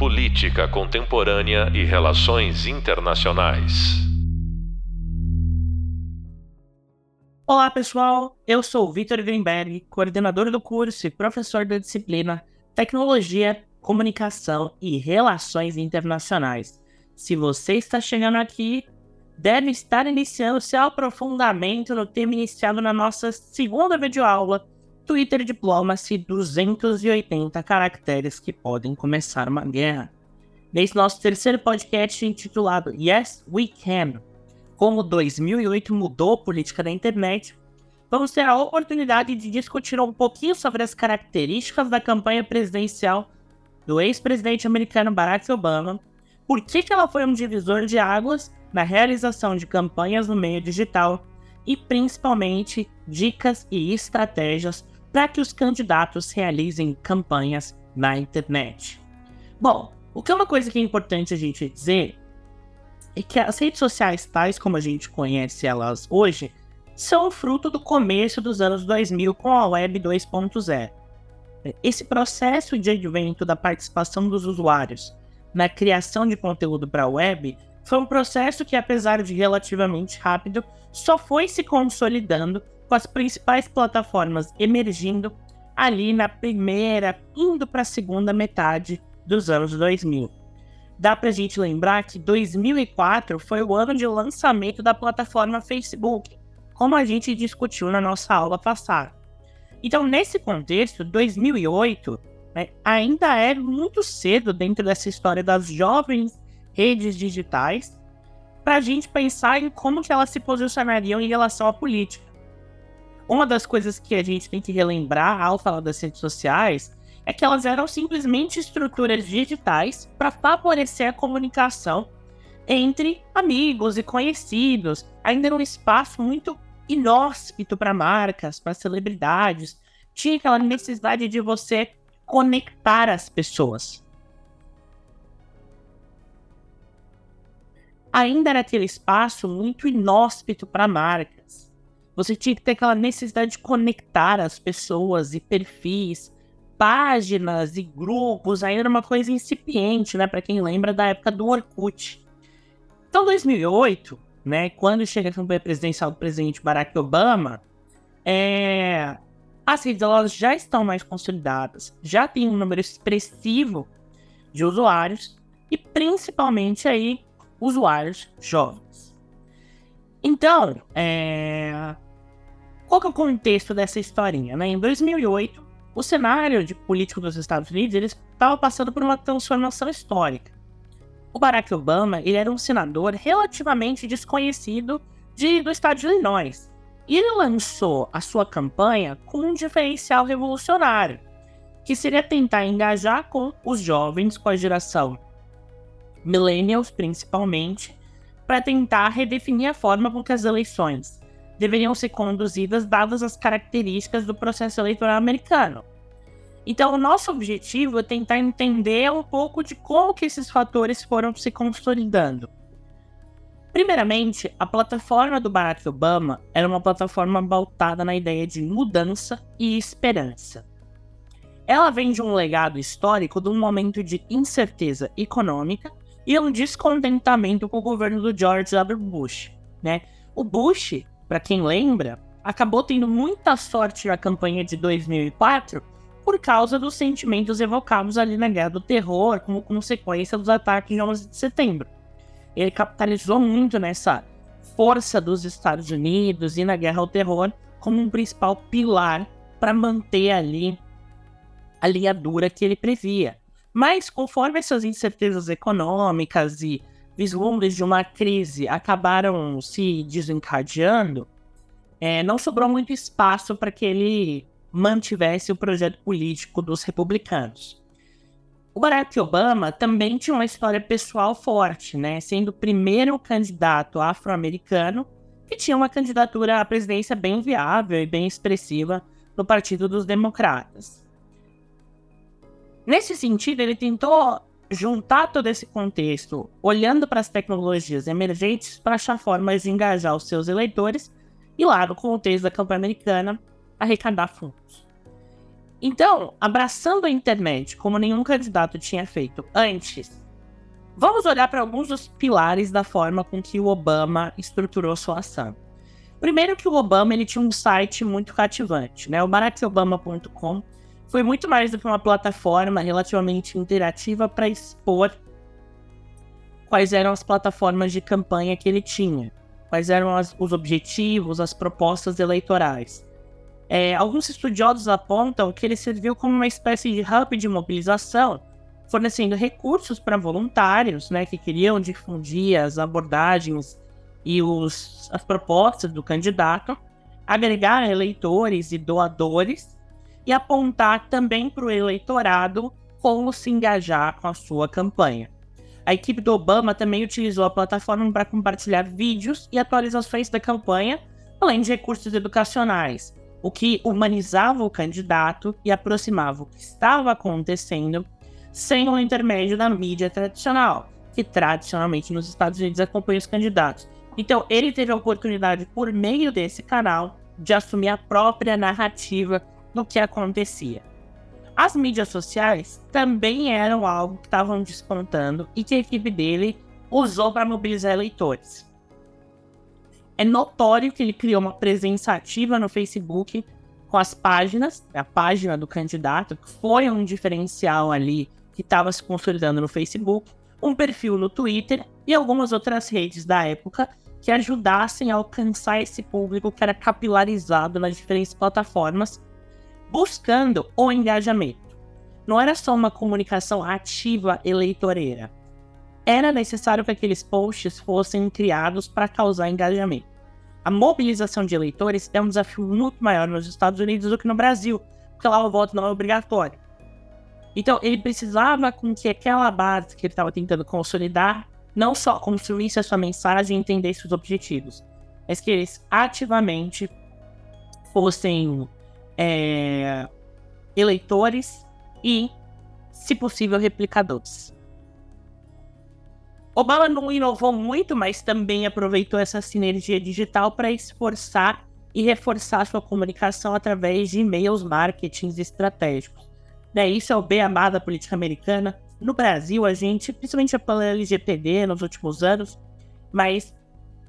Política Contemporânea e Relações Internacionais. Olá, pessoal. Eu sou Vitor Greenberg, coordenador do curso e professor da disciplina Tecnologia, Comunicação e Relações Internacionais. Se você está chegando aqui, deve estar iniciando seu aprofundamento no tema iniciado na nossa segunda videoaula Twitter Diplomacy 280 caracteres que podem começar uma guerra. Nesse nosso terceiro podcast intitulado Yes, We Can, como 2008 mudou a política da internet, vamos ter a oportunidade de discutir um pouquinho sobre as características da campanha presidencial do ex-presidente americano Barack Obama, por que ela foi um divisor de águas na realização de campanhas no meio digital e principalmente dicas e estratégias para que os candidatos realizem campanhas na internet. Bom, o que é uma coisa que é importante a gente dizer é que as redes sociais, tais como a gente conhece elas hoje, são fruto do começo dos anos 2000 com a Web 2.0. Esse processo de advento da participação dos usuários na criação de conteúdo para a web foi um processo que, apesar de relativamente rápido, só foi se consolidando com as principais plataformas emergindo ali na primeira, indo para a segunda metade dos anos 2000. Dá para a gente lembrar que 2004 foi o ano de lançamento da plataforma Facebook, como a gente discutiu na nossa aula passada. Então, nesse contexto, 2008 né, ainda é muito cedo dentro dessa história das jovens redes digitais para a gente pensar em como que elas se posicionariam em relação à política uma das coisas que a gente tem que relembrar ao falar das redes sociais é que elas eram simplesmente estruturas digitais para favorecer a comunicação entre amigos e conhecidos, ainda num espaço muito inóspito para marcas, para celebridades. Tinha aquela necessidade de você conectar as pessoas. Ainda era aquele espaço muito inóspito para marcas. Você tinha que ter aquela necessidade de conectar as pessoas e perfis, páginas e grupos. Aí era uma coisa incipiente, né? Para quem lembra da época do Orkut. Então, 2008, né? Quando chega a campanha presidencial do presidente Barack Obama, é... as redes elas já estão mais consolidadas, já tem um número expressivo de usuários e principalmente aí usuários jovens. Então, é... Qual que é o contexto dessa historinha? Né? Em 2008, o cenário de político dos Estados Unidos estava passando por uma transformação histórica. O Barack Obama ele era um senador relativamente desconhecido de, do estado de Illinois. E ele lançou a sua campanha com um diferencial revolucionário, que seria tentar engajar com os jovens, com a geração millennials principalmente, para tentar redefinir a forma com que as eleições deveriam ser conduzidas dadas as características do processo eleitoral americano. Então, o nosso objetivo é tentar entender um pouco de como que esses fatores foram se consolidando. Primeiramente, a plataforma do Barack Obama era uma plataforma pautada na ideia de mudança e esperança. Ela vem de um legado histórico de um momento de incerteza econômica e um descontentamento com o governo do George W. Bush. Né? O Bush para quem lembra, acabou tendo muita sorte na campanha de 2004 por causa dos sentimentos evocados ali na Guerra do Terror, como consequência dos ataques de 11 de setembro. Ele capitalizou muito nessa força dos Estados Unidos e na Guerra ao Terror como um principal pilar para manter ali a linha dura que ele previa. Mas conforme essas incertezas econômicas e vislumbres de uma crise acabaram se desencadeando, é, não sobrou muito espaço para que ele mantivesse o projeto político dos republicanos. O Barack Obama também tinha uma história pessoal forte, né? Sendo o primeiro candidato afro-americano que tinha uma candidatura à presidência bem viável e bem expressiva no Partido dos Democratas. Nesse sentido, ele tentou juntar todo esse contexto, olhando para as tecnologias emergentes para achar formas de engajar os seus eleitores e, lá no contexto da campanha americana, arrecadar fundos. Então, abraçando a internet como nenhum candidato tinha feito antes, vamos olhar para alguns dos pilares da forma com que o Obama estruturou sua ação. Primeiro que o Obama ele tinha um site muito cativante, né? O barackobama.com foi muito mais do que uma plataforma relativamente interativa para expor quais eram as plataformas de campanha que ele tinha, quais eram as, os objetivos, as propostas eleitorais. É, alguns estudiosos apontam que ele serviu como uma espécie de hub de mobilização, fornecendo recursos para voluntários né, que queriam difundir as abordagens e os, as propostas do candidato, agregar eleitores e doadores e apontar também para o eleitorado como se engajar com a sua campanha. A equipe do Obama também utilizou a plataforma para compartilhar vídeos e atualizações da campanha, além de recursos educacionais, o que humanizava o candidato e aproximava o que estava acontecendo sem o intermédio da mídia tradicional, que tradicionalmente nos Estados Unidos acompanha os candidatos. Então, ele teve a oportunidade, por meio desse canal, de assumir a própria narrativa do que acontecia. As mídias sociais também eram algo que estavam despontando e que a equipe dele usou para mobilizar eleitores. É notório que ele criou uma presença ativa no Facebook com as páginas, a página do candidato, que foi um diferencial ali que estava se consolidando no Facebook, um perfil no Twitter e algumas outras redes da época que ajudassem a alcançar esse público que era capilarizado nas diferentes plataformas, buscando o engajamento. Não era só uma comunicação ativa eleitoreira. Era necessário que aqueles posts fossem criados para causar engajamento. A mobilização de eleitores é um desafio muito maior nos Estados Unidos do que no Brasil, porque lá o voto não é obrigatório. Então, ele precisava com que aquela base que ele estava tentando consolidar não só construísse a sua mensagem e entendesse os objetivos, mas que eles ativamente fossem é, eleitores e, se possível, replicadores. Obama não inovou muito, mas também aproveitou essa sinergia digital para esforçar e reforçar sua comunicação através de e-mails marketings estratégicos. Né, isso é o beabá da política americana, no Brasil, a gente, principalmente pela LGPD nos últimos anos, mas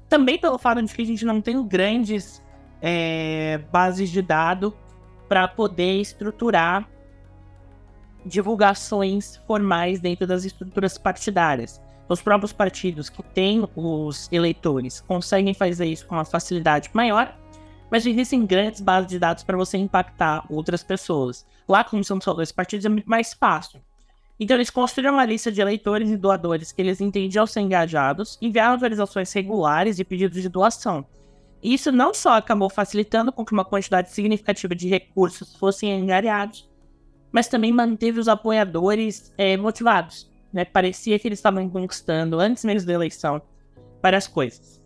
também pelo fato de que a gente não tem grandes é, bases de dados para poder estruturar divulgações formais dentro das estruturas partidárias. Os próprios partidos que têm os eleitores conseguem fazer isso com uma facilidade maior, mas existem grandes bases de dados para você impactar outras pessoas. Lá, como são só dois partidos, é muito mais fácil. Então, eles construíram uma lista de eleitores e doadores que eles entendiam ser engajados, enviaram autorizações regulares e pedidos de doação. Isso não só acabou facilitando com que uma quantidade significativa de recursos fossem angariados, mas também manteve os apoiadores é, motivados. Né? Parecia que eles estavam conquistando, antes mesmo da eleição, várias coisas.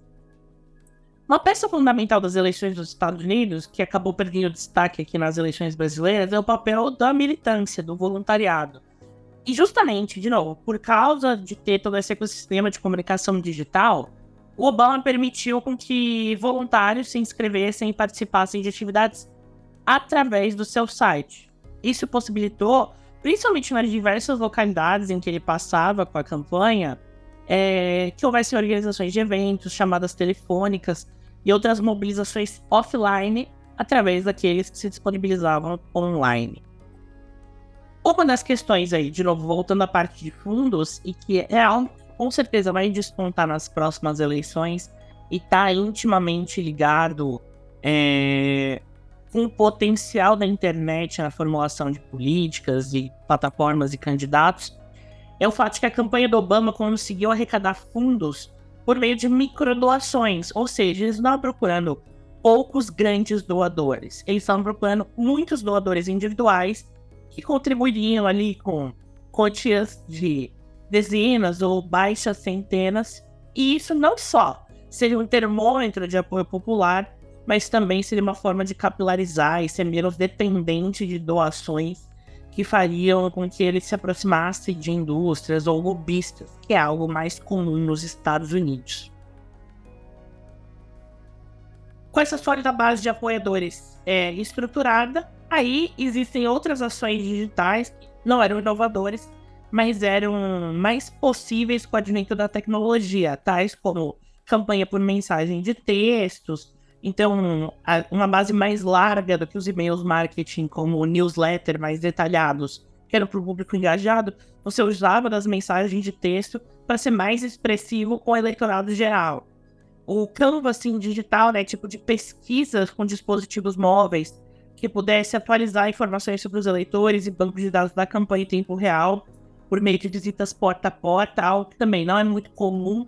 Uma peça fundamental das eleições dos Estados Unidos, que acabou perdendo destaque aqui nas eleições brasileiras, é o papel da militância, do voluntariado. E justamente, de novo, por causa de ter todo esse ecossistema de comunicação digital, o Obama permitiu com que voluntários se inscrevessem e participassem de atividades através do seu site. Isso possibilitou, principalmente nas diversas localidades em que ele passava com a campanha, é, que houvesse organizações de eventos, chamadas telefônicas e outras mobilizações offline através daqueles que se disponibilizavam online. Uma das questões aí, de novo, voltando à parte de fundos, e que é algo com certeza vai despontar nas próximas eleições e está intimamente ligado é, com o potencial da internet na formulação de políticas e plataformas e candidatos, é o fato de que a campanha do Obama conseguiu arrecadar fundos por meio de microdoações, ou seja, eles não estavam procurando poucos grandes doadores, eles estavam procurando muitos doadores individuais que contribuiriam ali com quantias de dezenas ou baixas centenas. E isso não só seria um termômetro de apoio popular, mas também seria uma forma de capilarizar e ser menos dependente de doações que fariam com que ele se aproximasse de indústrias ou lobistas, que é algo mais comum nos Estados Unidos. Com essa sólida base de apoiadores é, estruturada, Aí existem outras ações digitais que não eram inovadoras, mas eram mais possíveis com o advento da tecnologia, tais como campanha por mensagem de textos, então uma base mais larga do que os e-mails marketing, como newsletter mais detalhados, que era para o público engajado, você usava das mensagens de texto para ser mais expressivo com o eleitorado geral. O Canvas digital, né, tipo de pesquisas com dispositivos móveis, que pudesse atualizar informações sobre os eleitores e bancos de dados da campanha em tempo real, por meio de visitas porta a porta, algo que também não é muito comum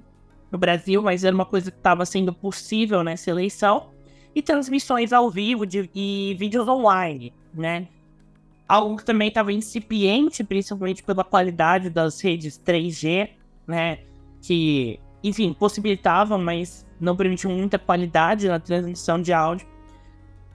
no Brasil, mas era uma coisa que estava sendo possível nessa eleição, e transmissões ao vivo de, e vídeos online, né? Algo que também estava incipiente, principalmente pela qualidade das redes 3G, né? Que, enfim, possibilitavam, mas não permitiam muita qualidade na transmissão de áudio.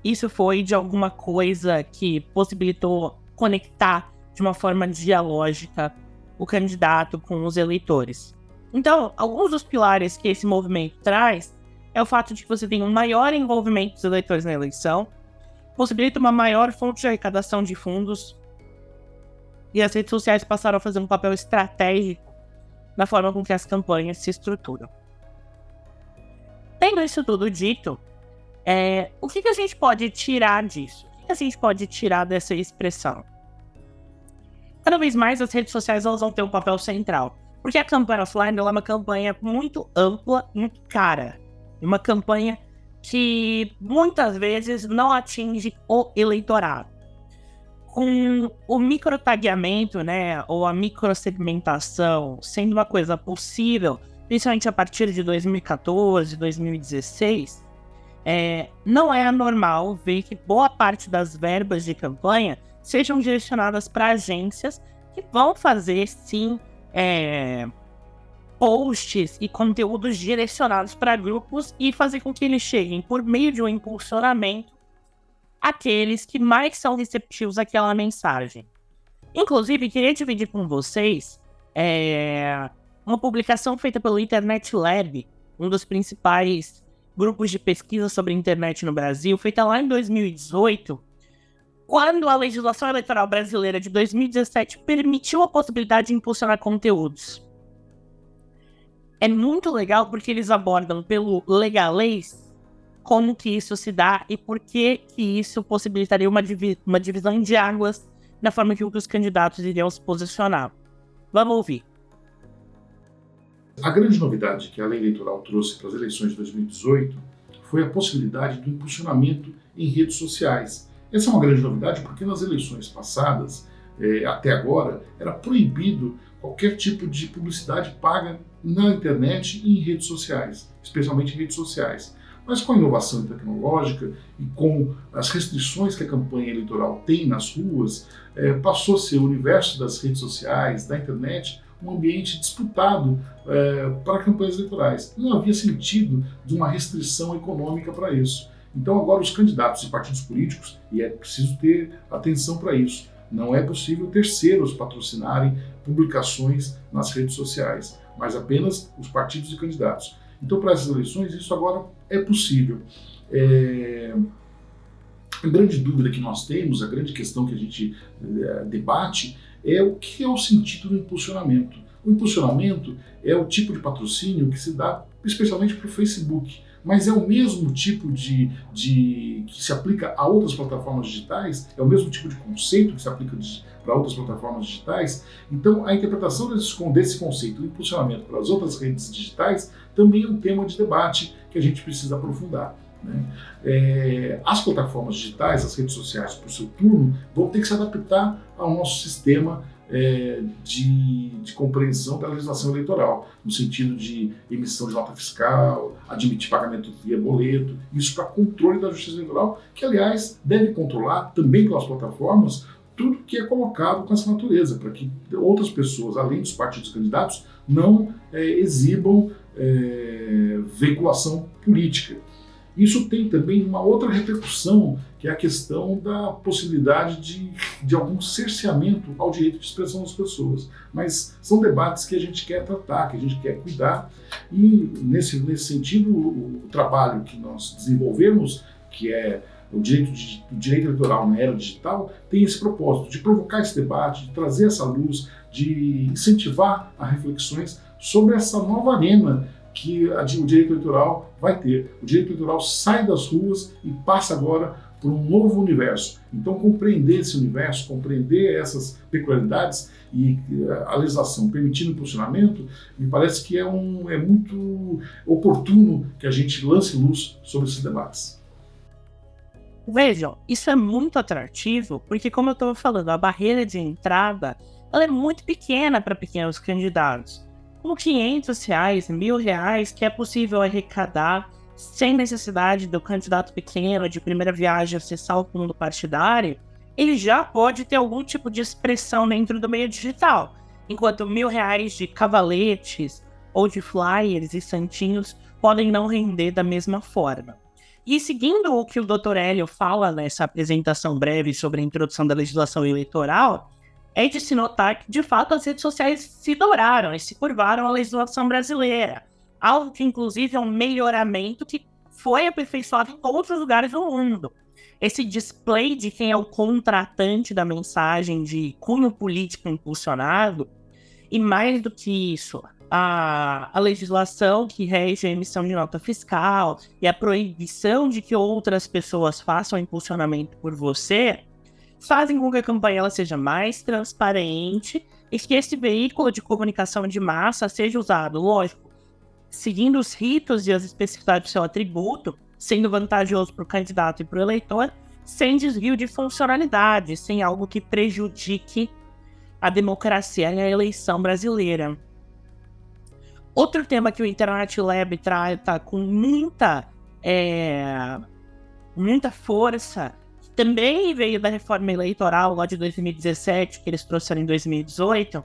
Isso foi de alguma coisa que possibilitou conectar de uma forma dialógica o candidato com os eleitores. Então, alguns dos pilares que esse movimento traz é o fato de que você tem um maior envolvimento dos eleitores na eleição, possibilita uma maior fonte de arrecadação de fundos, e as redes sociais passaram a fazer um papel estratégico na forma com que as campanhas se estruturam. Tendo isso tudo dito, é, o que, que, a gente pode tirar disso? O que, que, a gente pode tirar dessa expressão? Cada vez mais as redes sociais elas vão ter um papel central. Porque a campanha offline é uma campanha muito ampla, muito cara. Uma campanha que muitas vezes não atinge o eleitorado. Com o microtagueamento, né, ou a microsegmentação sendo uma coisa possível, principalmente a partir de 2014, 2016, é, não é anormal ver que boa parte das verbas de campanha sejam direcionadas para agências que vão fazer sim é, posts e conteúdos direcionados para grupos e fazer com que eles cheguem por meio de um impulsionamento aqueles que mais são receptivos àquela mensagem. Inclusive, queria dividir com vocês é, uma publicação feita pelo Internet Lab, um dos principais grupos de pesquisa sobre internet no Brasil, feita lá em 2018, quando a legislação eleitoral brasileira de 2017 permitiu a possibilidade de impulsionar conteúdos. É muito legal porque eles abordam pelo legalês como que isso se dá e por que, que isso possibilitaria uma, divi uma divisão de águas na forma que os candidatos iriam se posicionar. Vamos ouvir. A grande novidade que a lei eleitoral trouxe para as eleições de 2018 foi a possibilidade do impulsionamento em redes sociais essa é uma grande novidade porque nas eleições passadas, é, até agora, era proibido qualquer tipo de publicidade paga na internet e em redes sociais, especialmente em redes sociais. Mas com a inovação tecnológica e com as restrições que a campanha eleitoral tem nas ruas, é, passou a ser o universo das redes sociais, da internet, um ambiente disputado é, para campanhas eleitorais. Não havia sentido de uma restrição econômica para isso. Então, agora, os candidatos e partidos políticos, e é preciso ter atenção para isso, não é possível terceiros patrocinarem publicações nas redes sociais, mas apenas os partidos e candidatos. Então, para essas eleições, isso agora é possível. É... A grande dúvida que nós temos, a grande questão que a gente é, debate, é o que é o sentido do impulsionamento. O impulsionamento é o tipo de patrocínio que se dá especialmente para o Facebook mas é o mesmo tipo de, de que se aplica a outras plataformas digitais, é o mesmo tipo de conceito que se aplica para outras plataformas digitais. Então, a interpretação desse, desse conceito, o impulsionamento para as outras redes digitais, também é um tema de debate que a gente precisa aprofundar. Né? É, as plataformas digitais, as redes sociais, por seu turno, vão ter que se adaptar ao nosso sistema é, de, de, compreensão da legislação eleitoral, no sentido de emissão de nota fiscal, admitir pagamento via boleto, isso para controle da justiça eleitoral, que, aliás, deve controlar também pelas plataformas tudo que é colocado com essa natureza, para que outras pessoas, além dos partidos candidatos, não é, exibam é, veiculação política. Isso tem também uma outra repercussão, que é a questão da possibilidade de, de algum cerceamento ao direito de expressão das pessoas. Mas são debates que a gente quer tratar, que a gente quer cuidar, e nesse, nesse sentido, o, o trabalho que nós desenvolvemos, que é o direito, de, o direito eleitoral na era digital tem esse propósito de provocar esse debate, de trazer essa luz, de incentivar a reflexões sobre essa nova arena que a, o direito eleitoral vai ter. O direito eleitoral sai das ruas e passa agora por um novo universo. Então, compreender esse universo, compreender essas peculiaridades e eh, a legislação permitindo o posicionamento, me parece que é, um, é muito oportuno que a gente lance luz sobre esses debates. Vejam, isso é muito atrativo, porque como eu estava falando, a barreira de entrada ela é muito pequena para pequenos candidatos. Com 500 reais, mil reais, que é possível arrecadar sem necessidade do candidato pequeno de primeira viagem acessar o fundo partidário, ele já pode ter algum tipo de expressão dentro do meio digital. Enquanto mil reais de cavaletes ou de flyers e santinhos podem não render da mesma forma. E seguindo o que o Dr. Hélio fala nessa apresentação breve sobre a introdução da legislação eleitoral, é de se notar que, de fato, as redes sociais se dobraram e se curvaram à legislação brasileira. Algo que, inclusive, é um melhoramento que foi aperfeiçoado em outros lugares do mundo. Esse display de quem é o contratante da mensagem de cunho político impulsionado, e mais do que isso, a, a legislação que rege a emissão de nota fiscal e a proibição de que outras pessoas façam impulsionamento por você, fazem com que a campanha ela seja mais transparente e que esse veículo de comunicação de massa seja usado, lógico, seguindo os ritos e as especificidades do seu atributo, sendo vantajoso para o candidato e para o eleitor, sem desvio de funcionalidade, sem algo que prejudique a democracia e a eleição brasileira. Outro tema que o Internet Lab trata com muita, é, muita força, também veio da reforma eleitoral lá de 2017, que eles trouxeram em 2018,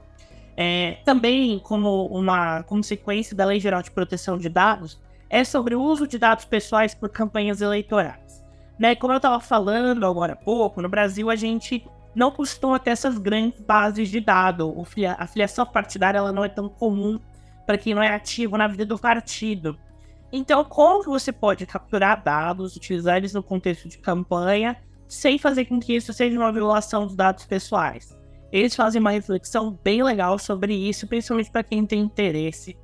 é, também como uma consequência da Lei Geral de Proteção de Dados, é sobre o uso de dados pessoais por campanhas eleitorais. Né, como eu estava falando agora há pouco, no Brasil a gente não costuma ter essas grandes bases de dados. A filiação partidária ela não é tão comum para quem não é ativo na vida do partido. Então, como que você pode capturar dados, utilizar eles no contexto de campanha, sem fazer com que isso seja uma violação dos dados pessoais? Eles fazem uma reflexão bem legal sobre isso, principalmente para quem tem interesse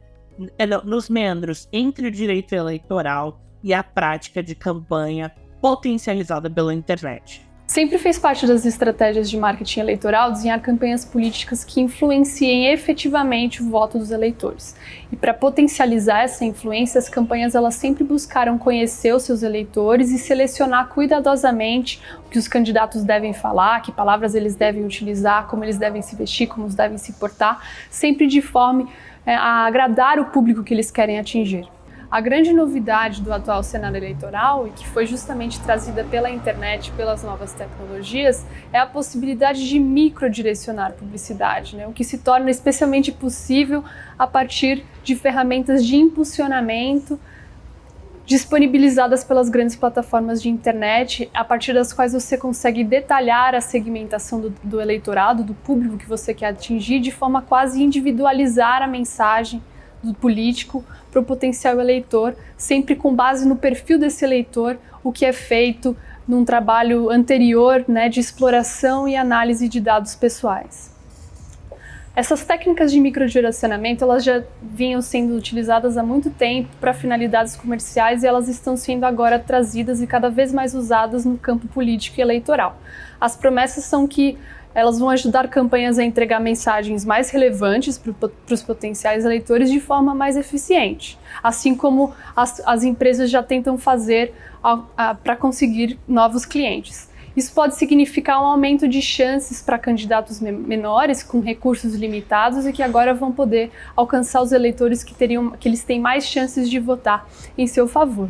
é, nos membros entre o direito eleitoral e a prática de campanha potencializada pela internet. Sempre fez parte das estratégias de marketing eleitoral desenhar campanhas políticas que influenciem efetivamente o voto dos eleitores. E para potencializar essa influência, as campanhas elas sempre buscaram conhecer os seus eleitores e selecionar cuidadosamente o que os candidatos devem falar, que palavras eles devem utilizar, como eles devem se vestir, como eles devem se portar, sempre de forma é, a agradar o público que eles querem atingir. A grande novidade do atual cenário eleitoral, e que foi justamente trazida pela internet, pelas novas tecnologias, é a possibilidade de microdirecionar publicidade, né? o que se torna especialmente possível a partir de ferramentas de impulsionamento disponibilizadas pelas grandes plataformas de internet, a partir das quais você consegue detalhar a segmentação do, do eleitorado, do público que você quer atingir, de forma quase individualizar a mensagem do político para o potencial eleitor, sempre com base no perfil desse eleitor, o que é feito num trabalho anterior né, de exploração e análise de dados pessoais. Essas técnicas de microdirecionamento elas já vinham sendo utilizadas há muito tempo para finalidades comerciais e elas estão sendo agora trazidas e cada vez mais usadas no campo político e eleitoral. As promessas são que elas vão ajudar campanhas a entregar mensagens mais relevantes para os potenciais eleitores de forma mais eficiente, assim como as, as empresas já tentam fazer para conseguir novos clientes. Isso pode significar um aumento de chances para candidatos menores com recursos limitados e que agora vão poder alcançar os eleitores que teriam que eles têm mais chances de votar em seu favor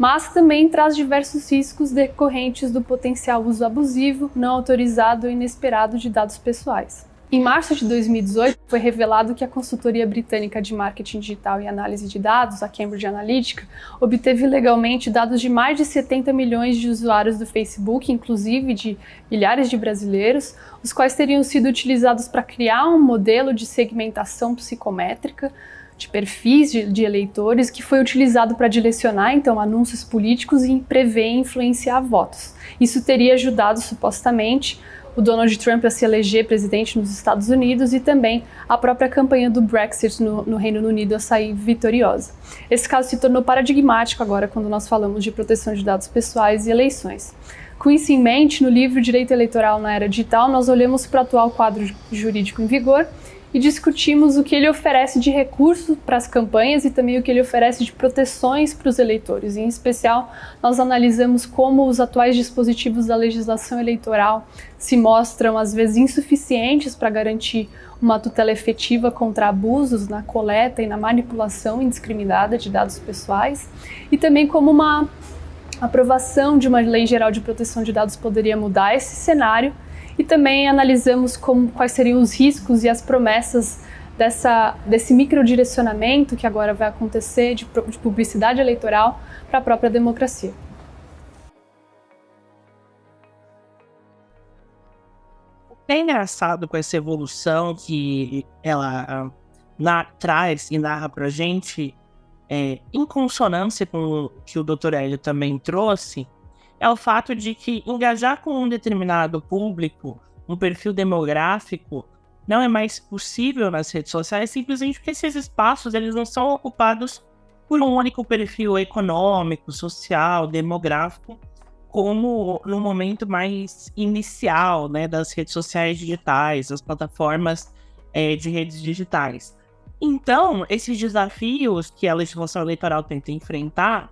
mas também traz diversos riscos decorrentes do potencial uso abusivo, não autorizado ou inesperado de dados pessoais. Em março de 2018, foi revelado que a consultoria britânica de marketing digital e análise de dados, a Cambridge Analytica, obteve legalmente dados de mais de 70 milhões de usuários do Facebook, inclusive de milhares de brasileiros, os quais teriam sido utilizados para criar um modelo de segmentação psicométrica de perfis de, de eleitores que foi utilizado para direcionar então anúncios políticos e prever e influenciar votos. Isso teria ajudado supostamente o Donald Trump a se eleger presidente nos Estados Unidos e também a própria campanha do Brexit no, no, Reino Unido a sair vitoriosa. Esse caso se tornou paradigmático agora quando nós falamos de proteção de dados pessoais e eleições. Com isso em mente, no livro Direito Eleitoral na Era Digital, nós olhamos para o atual quadro jurídico em vigor e discutimos o que ele oferece de recursos para as campanhas e também o que ele oferece de proteções para os eleitores. Em especial, nós analisamos como os atuais dispositivos da legislação eleitoral se mostram às vezes insuficientes para garantir uma tutela efetiva contra abusos na coleta e na manipulação indiscriminada de dados pessoais e também como uma aprovação de uma lei geral de proteção de dados poderia mudar esse cenário e também analisamos como, quais seriam os riscos e as promessas dessa, desse microdirecionamento que agora vai acontecer de, de publicidade eleitoral para a própria democracia. É engraçado com essa evolução que ela ah, na, traz e narra para gente, é, em consonância com o que o Dr. Hélio também trouxe, é o fato de que engajar com um determinado público, um perfil demográfico, não é mais possível nas redes sociais, simplesmente porque esses espaços eles não são ocupados por um único perfil econômico, social, demográfico, como no momento mais inicial né, das redes sociais digitais, das plataformas é, de redes digitais. Então, esses desafios que a legislação eleitoral tenta enfrentar,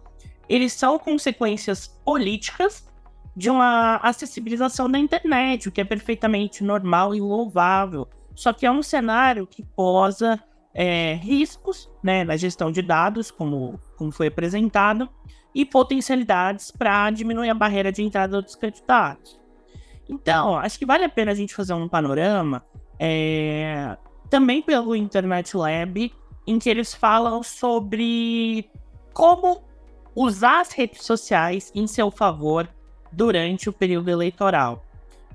eles são consequências políticas de uma acessibilização da internet, o que é perfeitamente normal e louvável. Só que é um cenário que posa é, riscos né, na gestão de dados, como, como foi apresentado, e potencialidades para diminuir a barreira de entrada dos candidatos. Então, acho que vale a pena a gente fazer um panorama é, também pelo Internet Lab, em que eles falam sobre como usar as redes sociais em seu favor durante o período eleitoral.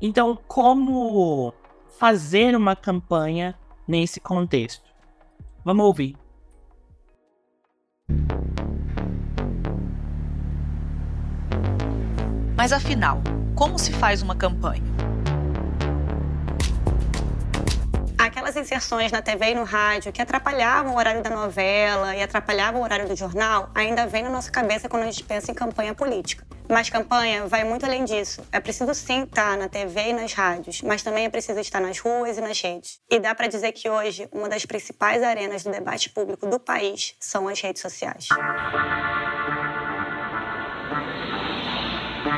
Então, como fazer uma campanha nesse contexto? Vamos ouvir. Mas afinal, como se faz uma campanha? Inserções na TV e no rádio que atrapalhavam o horário da novela e atrapalhavam o horário do jornal, ainda vem na nossa cabeça quando a gente pensa em campanha política. Mas campanha vai muito além disso. É preciso sim estar na TV e nas rádios, mas também é preciso estar nas ruas e nas redes. E dá para dizer que hoje uma das principais arenas do debate público do país são as redes sociais.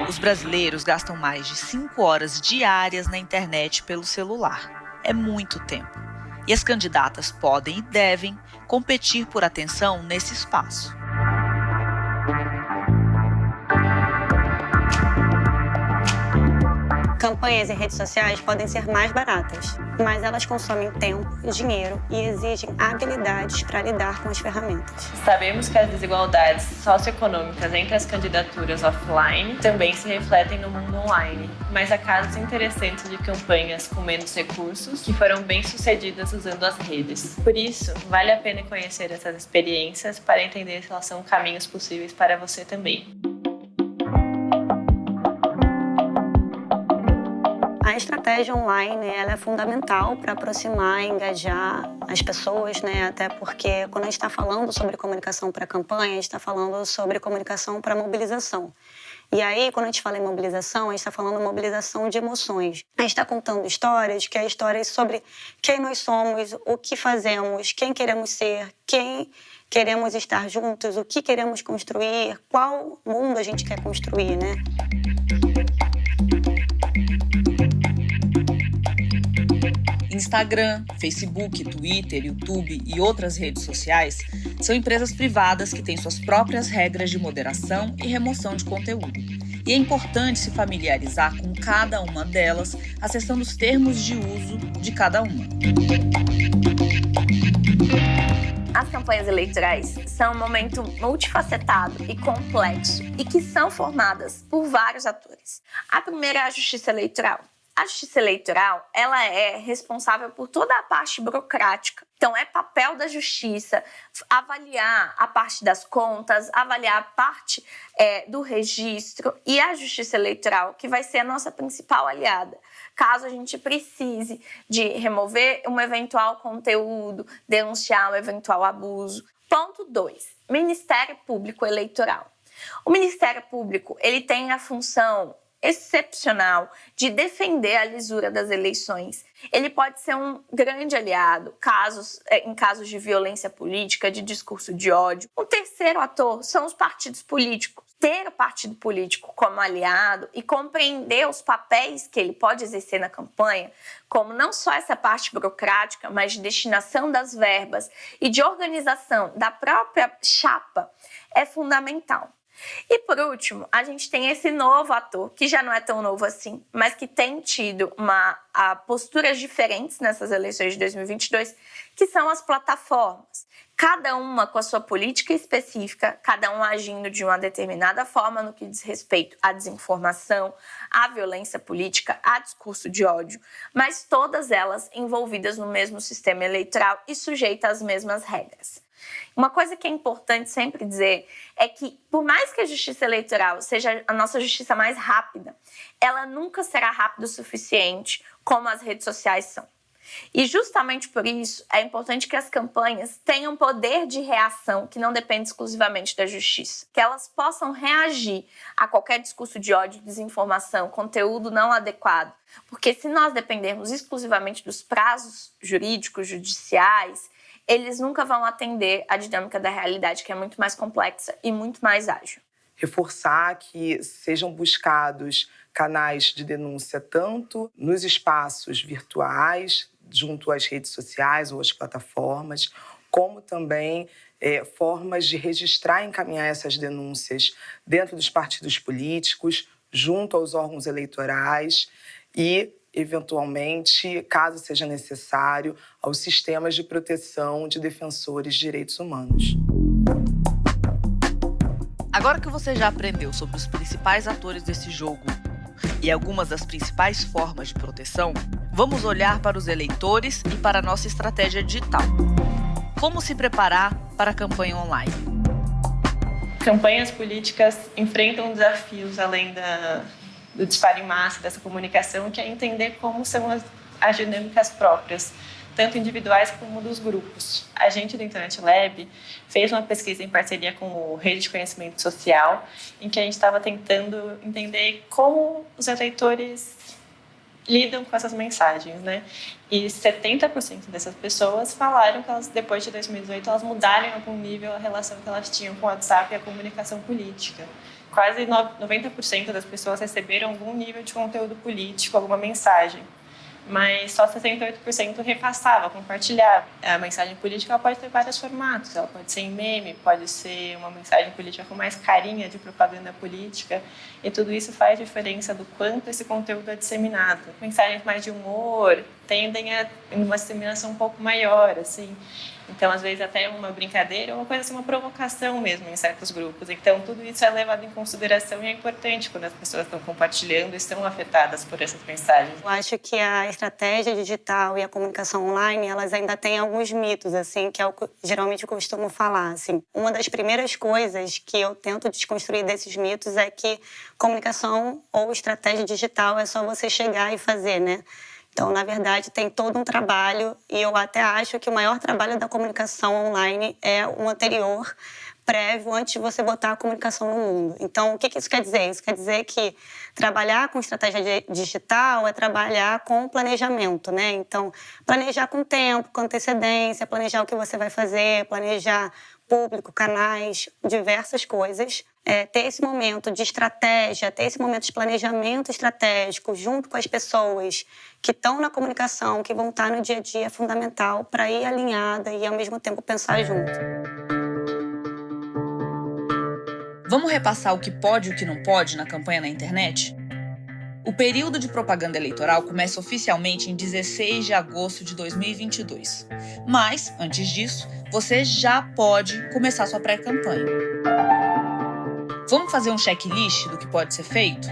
Os brasileiros gastam mais de 5 horas diárias na internet pelo celular é muito tempo. E as candidatas podem e devem competir por atenção nesse espaço. Campanhas em redes sociais podem ser mais baratas, mas elas consomem tempo, dinheiro e exigem habilidades para lidar com as ferramentas. Sabemos que as desigualdades socioeconômicas entre as candidaturas offline também se refletem no mundo online, mas há casos interessantes de campanhas com menos recursos que foram bem sucedidas usando as redes. Por isso, vale a pena conhecer essas experiências para entender se elas são caminhos possíveis para você também. A estratégia online ela é fundamental para aproximar e engajar as pessoas, né? Até porque quando a gente está falando sobre comunicação para campanha, a gente está falando sobre comunicação para mobilização. E aí, quando a gente fala em mobilização, a gente está falando mobilização de emoções. A gente está contando histórias, que é histórias sobre quem nós somos, o que fazemos, quem queremos ser, quem queremos estar juntos, o que queremos construir, qual mundo a gente quer construir, né? Instagram, Facebook, Twitter, YouTube e outras redes sociais são empresas privadas que têm suas próprias regras de moderação e remoção de conteúdo. E é importante se familiarizar com cada uma delas, acessando os termos de uso de cada uma. As campanhas eleitorais são um momento multifacetado e complexo e que são formadas por vários atores. A primeira é a justiça eleitoral, A justiça eleitoral, ela é responsável por toda a parte burocrática. Então, é papel da justiça avaliar a parte das contas, avaliar a parte é, do registro e a justiça eleitoral, que vai ser a nossa principal aliada. Caso a gente precise de remover um eventual conteúdo, denunciar um eventual abuso. Ponto 2. Ministério Público Eleitoral. O Ministério Público ele tem a função excepcional de defender a lisura das eleições. Ele pode ser um grande aliado casos, é, em casos de violência política, de discurso de ódio. O terceiro ator são os partidos políticos. Ter o partido político como aliado e compreender os papéis que ele pode exercer na campanha, como não só essa parte burocrática, mas de destinação das verbas e de organização da própria chapa, é fundamental. E por último, a gente tem esse novo ator, que já não é tão novo assim, mas que tem tido uma, a, posturas diferentes nessas eleições de 2022, que são as plataformas. Cada uma com a sua política específica, cada um agindo de uma determinada forma no que diz respeito à desinformação, à violência política, a discurso de ódio, mas todas elas envolvidas no mesmo sistema eleitoral e sujeitas às mesmas regras. Uma coisa que é importante sempre dizer é que, por mais que a justiça eleitoral seja a nossa justiça mais rápida, ela nunca será rápida o suficiente como as redes sociais são. E justamente por isso é importante que as campanhas tenham poder de reação que não depende exclusivamente da justiça, que elas possam reagir a qualquer discurso de ódio, desinformação, conteúdo não adequado, porque se nós dependermos exclusivamente dos prazos jurídicos, judiciais, eles nunca vão atender a dinâmica da realidade, que é muito mais complexa e muito mais ágil. Reforçar que sejam buscados canais de denúncia tanto nos espaços virtuais, junto às redes sociais ou às plataformas, como também é, formas de registrar e encaminhar essas denúncias dentro dos partidos políticos, junto aos órgãos eleitorais e eventualmente, caso seja necessário, aos sistemas de proteção de defensores de direitos humanos. Agora que você já aprendeu sobre os principais atores desse jogo e algumas das principais formas de proteção, vamos olhar para os eleitores e para a nossa estratégia digital. Como se preparar para a campanha online? Campanhas políticas enfrentam desafios além da, do disparo em massa, dessa comunicação, que é entender como são as, as dinâmicas próprias, tanto individuais como dos grupos. A gente do Internet Lab fez uma pesquisa em parceria com o Rede de Conhecimento Social, em que a gente estava tentando entender como os eleitores lidam com essas mensagens, né? E 70% dessas pessoas falaram que elas, depois de 2018, elas mudaram em algum nível a relação que elas tinham com o WhatsApp e a comunicação política quase 90% das pessoas receberam algum nível de conteúdo político, alguma mensagem mas só 68% repassava, compartilhava. A mensagem política pode ter vários formatos, ela pode ser em meme, pode ser uma mensagem política com mais carinha de propaganda política, e tudo isso faz diferença do quanto esse conteúdo é disseminado. Mensagens mais de humor tendem a uma disseminação um pouco maior, assim. Então, às vezes, até uma brincadeira ou uma coisa assim, uma provocação mesmo em certos grupos. Então, tudo isso é levado em consideração e é importante quando as pessoas estão compartilhando e estão afetadas por essas mensagens. Eu acho que a estratégia digital e a comunicação online, elas ainda têm alguns mitos, assim, que é o que geralmente eu costumo falar, assim. Uma das primeiras coisas que eu tento desconstruir desses mitos é que comunicação ou estratégia digital é só você chegar e fazer, né? Então, na verdade, tem todo um trabalho e eu até acho que o maior trabalho da comunicação online é o anterior, prévio, antes de você botar a comunicação no mundo. Então, o que isso quer dizer? Isso quer dizer que trabalhar com estratégia digital é trabalhar com planejamento, né? Então, planejar com tempo, com antecedência, planejar o que você vai fazer, planejar público, canais, diversas coisas é, ter esse momento de estratégia, ter esse momento de planejamento estratégico junto com as pessoas que estão na comunicação, que vão estar no dia a dia, é fundamental para ir alinhada e ao mesmo tempo pensar junto. Vamos repassar o que pode e o que não pode na campanha na internet? O período de propaganda eleitoral começa oficialmente em 16 de agosto de 2022. Mas, antes disso, você já pode começar sua pré-campanha. Vamos fazer um checklist do que pode ser feito?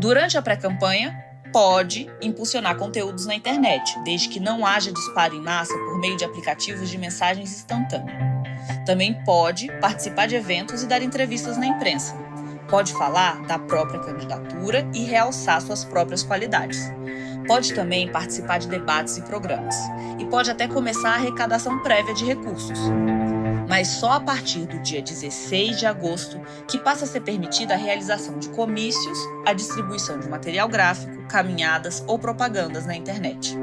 Durante a pré-campanha, pode impulsionar conteúdos na internet, desde que não haja disparo em massa por meio de aplicativos de mensagens instantâneas. Também pode participar de eventos e dar entrevistas na imprensa. Pode falar da própria candidatura e realçar suas próprias qualidades. Pode também participar de debates e programas. E pode até começar a arrecadação prévia de recursos mas só a partir do dia 16 de agosto que passa a ser permitida a realização de comícios, a distribuição de material gráfico, caminhadas ou propagandas na internet.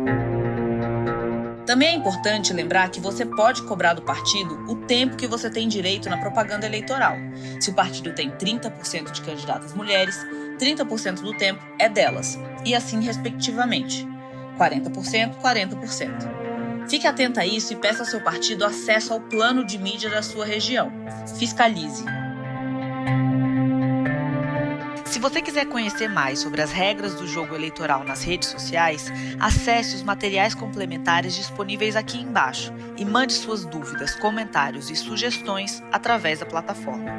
Também é importante lembrar que você pode cobrar do partido o tempo que você tem direito na propaganda eleitoral. Se o partido tem 30% de candidatas mulheres, 30% do tempo é delas, e assim respectivamente. 40%, 40%. Fique atento a isso e peça ao seu partido acesso ao plano de mídia da sua região. Fiscalize. Se você quiser conhecer mais sobre as regras do jogo eleitoral nas redes sociais, acesse os materiais complementares disponíveis aqui embaixo e mande suas dúvidas, comentários e sugestões através da plataforma.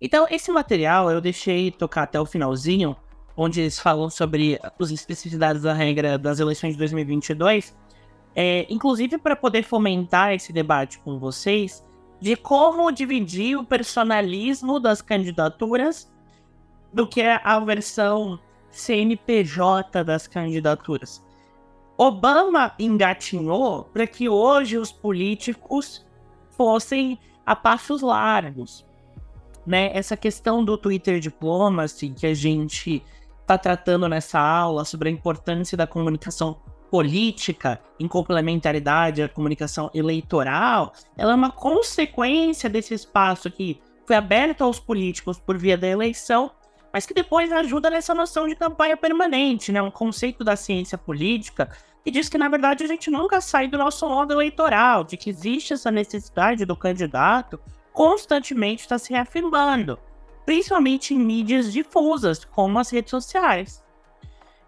Então, esse material eu deixei tocar até o finalzinho, onde eles falam sobre as especificidades da regra das eleições de 2022 é, inclusive para poder fomentar esse debate com vocês de como dividir o personalismo das candidaturas do que a versão CNPJ das candidaturas. Obama engatinhou para que hoje os políticos fossem a passos largos. Né? Essa questão do Twitter Diplomacy que a gente está tratando nessa aula sobre a importância da comunicação política em complementaridade à comunicação eleitoral, ela é uma consequência desse espaço que foi aberto aos políticos por via da eleição, mas que depois ajuda nessa noção de campanha permanente, né? Um conceito da ciência política que diz que, na verdade, a gente nunca sai do nosso modo eleitoral, de que existe essa necessidade do candidato constantemente estar se reafirmando, principalmente em mídias difusas, como as redes sociais.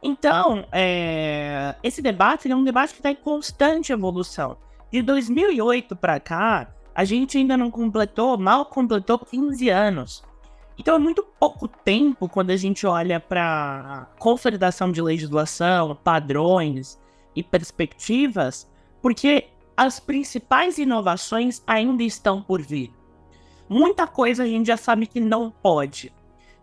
Então, é, esse debate é um debate que está em constante evolução. De 2008 para cá, a gente ainda não completou, mal completou 15 anos. Então é muito pouco tempo quando a gente olha para consolidação de legislação, padrões e perspectivas, porque as principais inovações ainda estão por vir. Muita coisa a gente já sabe que não pode,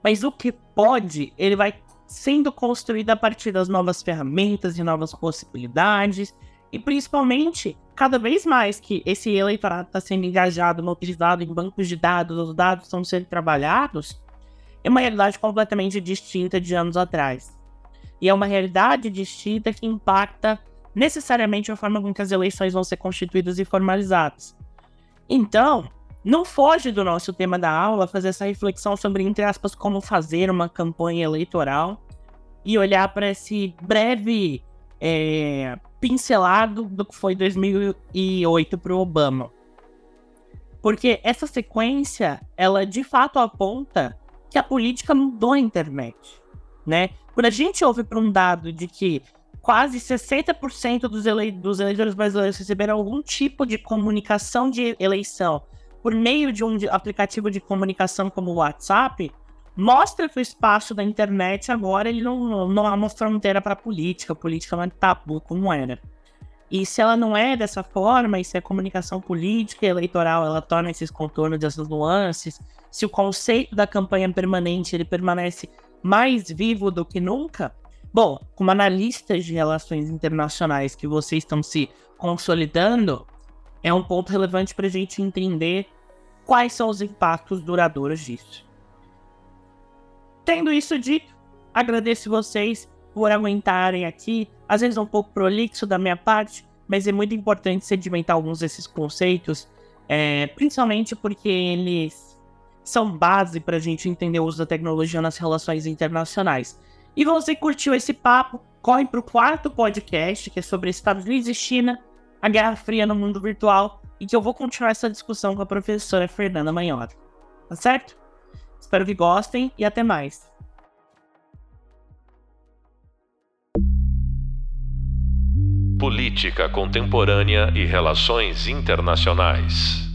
mas o que pode, ele vai sendo construída a partir das novas ferramentas e novas possibilidades, e principalmente, cada vez mais que esse eleitorado está sendo engajado, mobilizado em bancos de dados, os dados estão sendo trabalhados, é uma realidade completamente distinta de anos atrás. E é uma realidade distinta que impacta necessariamente a forma com que as eleições vão ser constituídas e formalizadas. Então, não foge do nosso tema da aula fazer essa reflexão sobre, entre aspas, como fazer uma campanha eleitoral e olhar para esse breve é, pincelado do que foi 2008 para o Obama. Porque essa sequência, ela de fato aponta que a política mudou a internet, né? Quando a gente ouve para um dado de que quase 60% dos, ele dos eleitores brasileiros receberam algum tipo de comunicação de eleição por meio de um aplicativo de comunicação como o WhatsApp, mostra que o espaço da internet agora ele não, não há uma fronteira para a política, a política não é tabu como era. E se ela não é dessa forma, e se a comunicação política e eleitoral ela torna esses contornos, essas nuances, se o conceito da campanha permanente ele permanece mais vivo do que nunca, bom, como analistas de relações internacionais que vocês estão se consolidando, é um ponto relevante para a gente entender quais são os impactos duradouros disso. Tendo isso dito, agradeço vocês por aguentarem aqui, às vezes um pouco prolixo da minha parte, mas é muito importante sedimentar alguns desses conceitos, é, principalmente porque eles são base para a gente entender o uso da tecnologia nas relações internacionais. E você curtiu esse papo, corre para o quarto podcast, que é sobre Estados Unidos e China, a Guerra Fria no mundo virtual e que eu vou continuar essa discussão com a professora Fernanda Manhota. Tá certo? Espero que gostem e até mais. Política Contemporânea e Relações Internacionais.